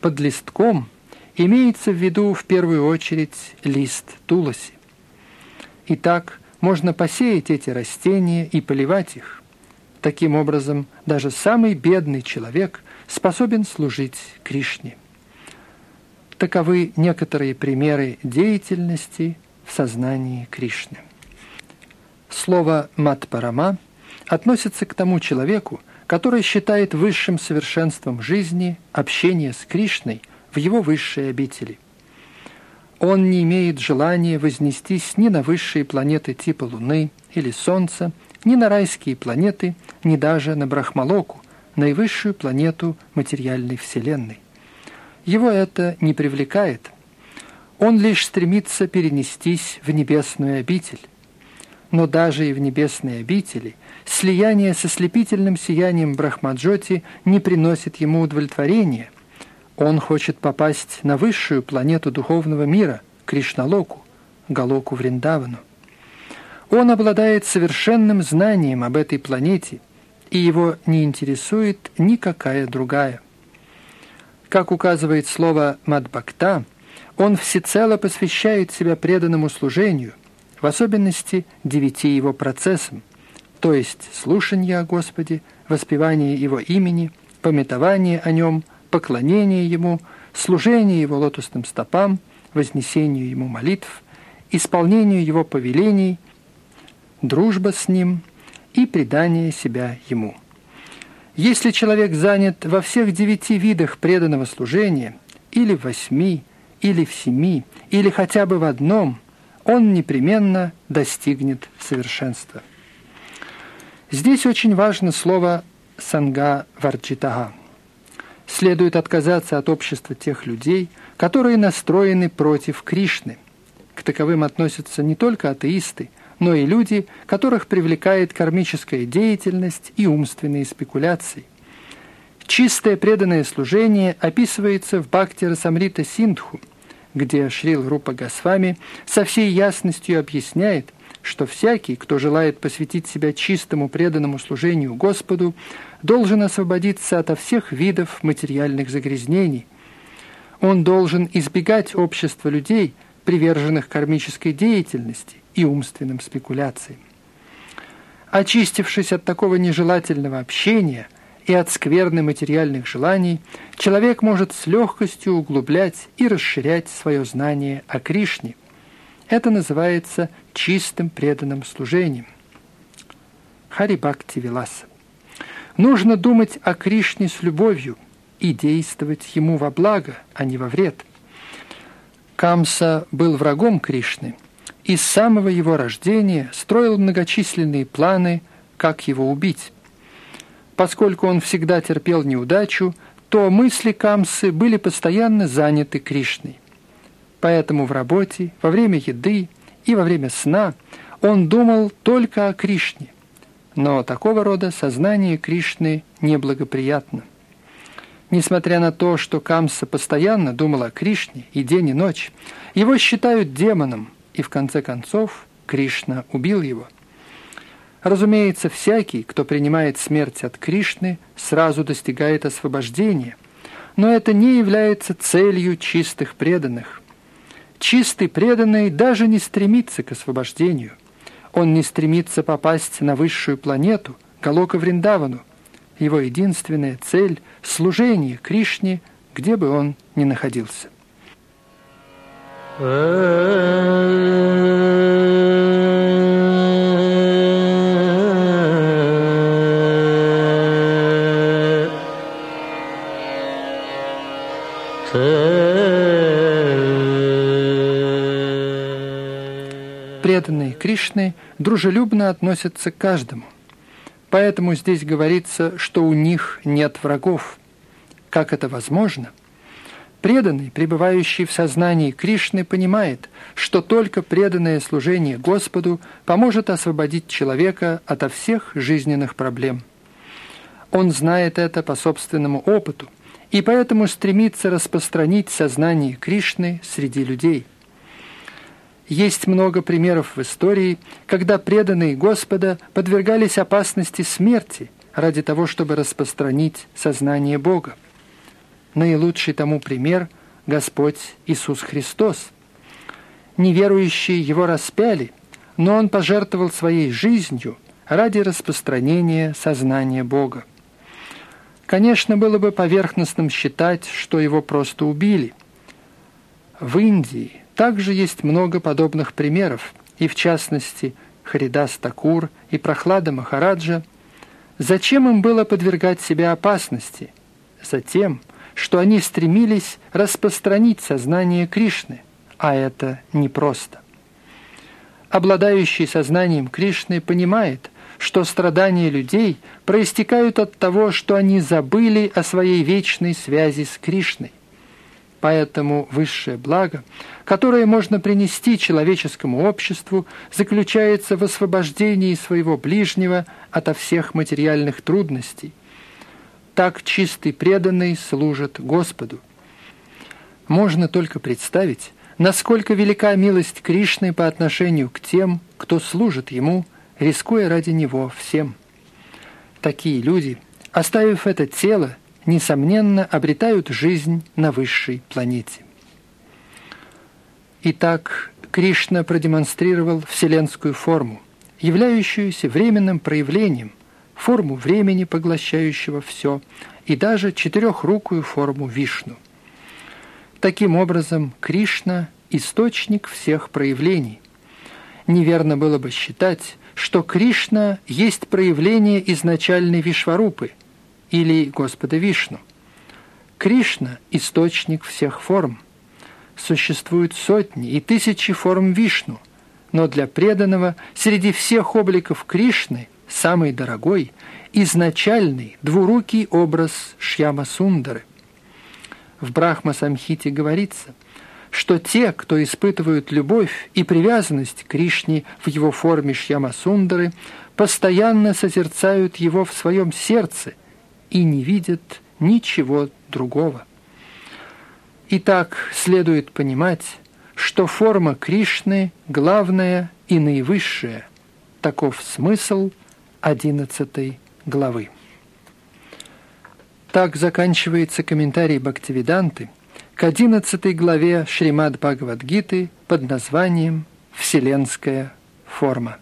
Под листком имеется в виду в первую очередь лист тулоси. Итак, можно посеять эти растения и поливать их. Таким образом, даже самый бедный человек способен служить Кришне. Таковы некоторые примеры деятельности в сознании Кришны. Слово «матпарама» – относится к тому человеку, который считает высшим совершенством жизни общение с Кришной в его высшей обители. Он не имеет желания вознестись ни на высшие планеты типа Луны или Солнца, ни на райские планеты, ни даже на Брахмалоку, наивысшую планету материальной Вселенной. Его это не привлекает. Он лишь стремится перенестись в небесную обитель. Но даже и в небесной обители слияние со слепительным сиянием Брахмаджоти не приносит ему удовлетворения. Он хочет попасть на высшую планету духовного мира, Кришналоку, Галоку Вриндавану. Он обладает совершенным знанием об этой планете, и его не интересует никакая другая. Как указывает слово «мадбакта», он всецело посвящает себя преданному служению, в особенности девяти его процессам – то есть слушание о Господе, воспевание Его имени, пометование о Нем, поклонение Ему, служение Его лотосным стопам, вознесению Ему молитв, исполнению Его повелений, дружба с Ним и предание себя Ему. Если человек занят во всех девяти видах преданного служения, или в восьми, или в семи, или хотя бы в одном, он непременно достигнет совершенства. Здесь очень важно слово «санга варджитага». Следует отказаться от общества тех людей, которые настроены против Кришны. К таковым относятся не только атеисты, но и люди, которых привлекает кармическая деятельность и умственные спекуляции. Чистое преданное служение описывается в Бхакти Расамрита Синдху, где Шрил Рупа Госвами со всей ясностью объясняет, что всякий, кто желает посвятить себя чистому преданному служению Господу, должен освободиться ото всех видов материальных загрязнений. Он должен избегать общества людей, приверженных кармической деятельности и умственным спекуляциям. Очистившись от такого нежелательного общения и от скверны материальных желаний, человек может с легкостью углублять и расширять свое знание о Кришне. Это называется чистым преданным служением. Харибакти Виласа. Нужно думать о Кришне с любовью и действовать ему во благо, а не во вред. Камса был врагом Кришны и с самого его рождения строил многочисленные планы, как его убить. Поскольку он всегда терпел неудачу, то мысли Камсы были постоянно заняты Кришной. Поэтому в работе, во время еды и во время сна он думал только о Кришне – но такого рода сознание Кришны неблагоприятно. Несмотря на то, что Камса постоянно думал о Кришне и день и ночь, его считают демоном, и в конце концов Кришна убил его. Разумеется, всякий, кто принимает смерть от Кришны, сразу достигает освобождения, но это не является целью чистых преданных. Чистый преданный даже не стремится к освобождению. Он не стремится попасть на высшую планету, Галока Вриндавану. Его единственная цель – служение Кришне, где бы он ни находился. Преданные Кришны дружелюбно относятся к каждому. Поэтому здесь говорится, что у них нет врагов. Как это возможно? Преданный, пребывающий в сознании Кришны, понимает, что только преданное служение Господу поможет освободить человека ото всех жизненных проблем. Он знает это по собственному опыту и поэтому стремится распространить сознание Кришны среди людей – есть много примеров в истории, когда преданные Господа подвергались опасности смерти ради того, чтобы распространить сознание Бога. Наилучший тому пример – Господь Иисус Христос. Неверующие Его распяли, но Он пожертвовал своей жизнью ради распространения сознания Бога. Конечно, было бы поверхностным считать, что Его просто убили. В Индии также есть много подобных примеров, и в частности Харидас Такур и Прохлада Махараджа. Зачем им было подвергать себя опасности? Затем, что они стремились распространить сознание Кришны, а это непросто. Обладающий сознанием Кришны понимает, что страдания людей проистекают от того, что они забыли о своей вечной связи с Кришной. Поэтому высшее благо, которое можно принести человеческому обществу, заключается в освобождении своего ближнего ото всех материальных трудностей. Так чистый преданный служит Господу. Можно только представить, насколько велика милость Кришны по отношению к тем, кто служит Ему, рискуя ради Него всем. Такие люди, оставив это тело, несомненно, обретают жизнь на высшей планете. Итак, Кришна продемонстрировал вселенскую форму, являющуюся временным проявлением, форму времени, поглощающего все, и даже четырехрукую форму Вишну. Таким образом, Кришна – источник всех проявлений. Неверно было бы считать, что Кришна есть проявление изначальной Вишварупы – или Господа Вишну. Кришна – источник всех форм. Существуют сотни и тысячи форм Вишну, но для преданного среди всех обликов Кришны самый дорогой, изначальный, двурукий образ Шьяма Сундары. В Брахма Самхите говорится, что те, кто испытывают любовь и привязанность к Кришне в его форме Шьямасундары, постоянно созерцают его в своем сердце и не видят ничего другого. Итак, следует понимать, что форма Кришны главная и наивысшая. Таков смысл одиннадцатой главы. Так заканчивается комментарий Бхактивиданты к одиннадцатой главе Шримад Бхагавадгиты под названием «Вселенская форма».